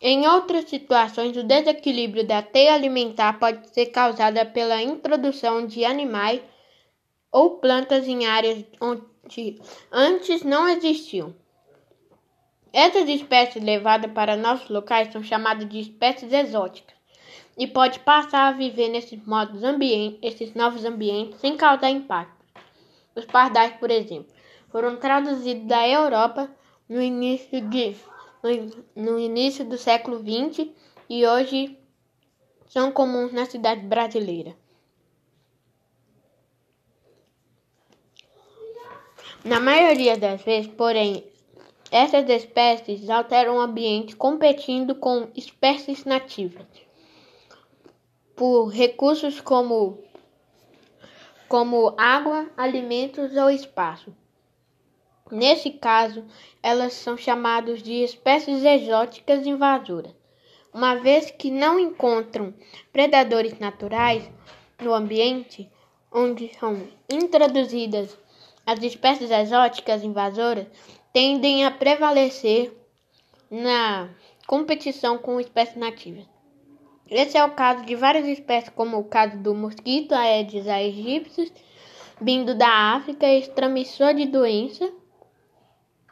Em outras situações, o desequilíbrio da teia alimentar pode ser causado pela introdução de animais ou plantas em áreas onde antes não existiam. Essas espécies levadas para nossos locais são chamadas de espécies exóticas e pode passar a viver nesses, modos ambientes, novos ambientes sem causar impacto. Os pardais, por exemplo, foram traduzidos da Europa no início, de, no, início do século XX e hoje são comuns na cidade brasileira. Na maioria das vezes, porém, essas espécies alteram o ambiente competindo com espécies nativas por recursos como, como água, alimentos ou espaço. Nesse caso, elas são chamadas de espécies exóticas invasoras, uma vez que não encontram predadores naturais no ambiente onde são introduzidas as espécies exóticas invasoras tendem a prevalecer na competição com espécies nativas. Esse é o caso de várias espécies, como o caso do mosquito Aedes aegypti, vindo da África e transmissor de doença,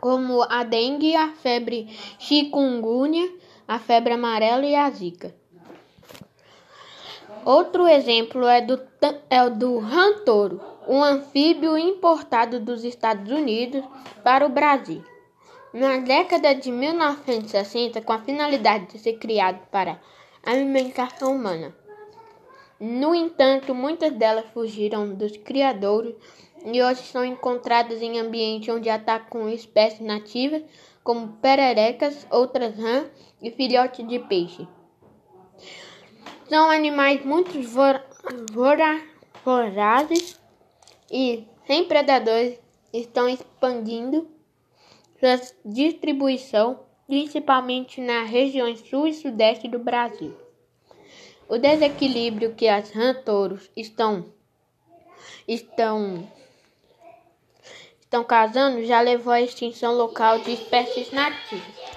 como a dengue, a febre chikungunya, a febre amarela e a zika. Outro exemplo é, do, é o do rantoro, um anfíbio importado dos Estados Unidos para o Brasil. Na década de 1960, com a finalidade de ser criado para alimentação humana. No entanto, muitas delas fugiram dos criadores e hoje são encontradas em ambientes onde atacam espécies nativas, como pererecas, outras rãs e filhotes de peixe. São animais muito vorazes e, sem predadores, estão expandindo sua distribuição principalmente nas regiões sul e sudeste do Brasil. O desequilíbrio que as rã-touros estão estão estão causando já levou à extinção local de espécies nativas.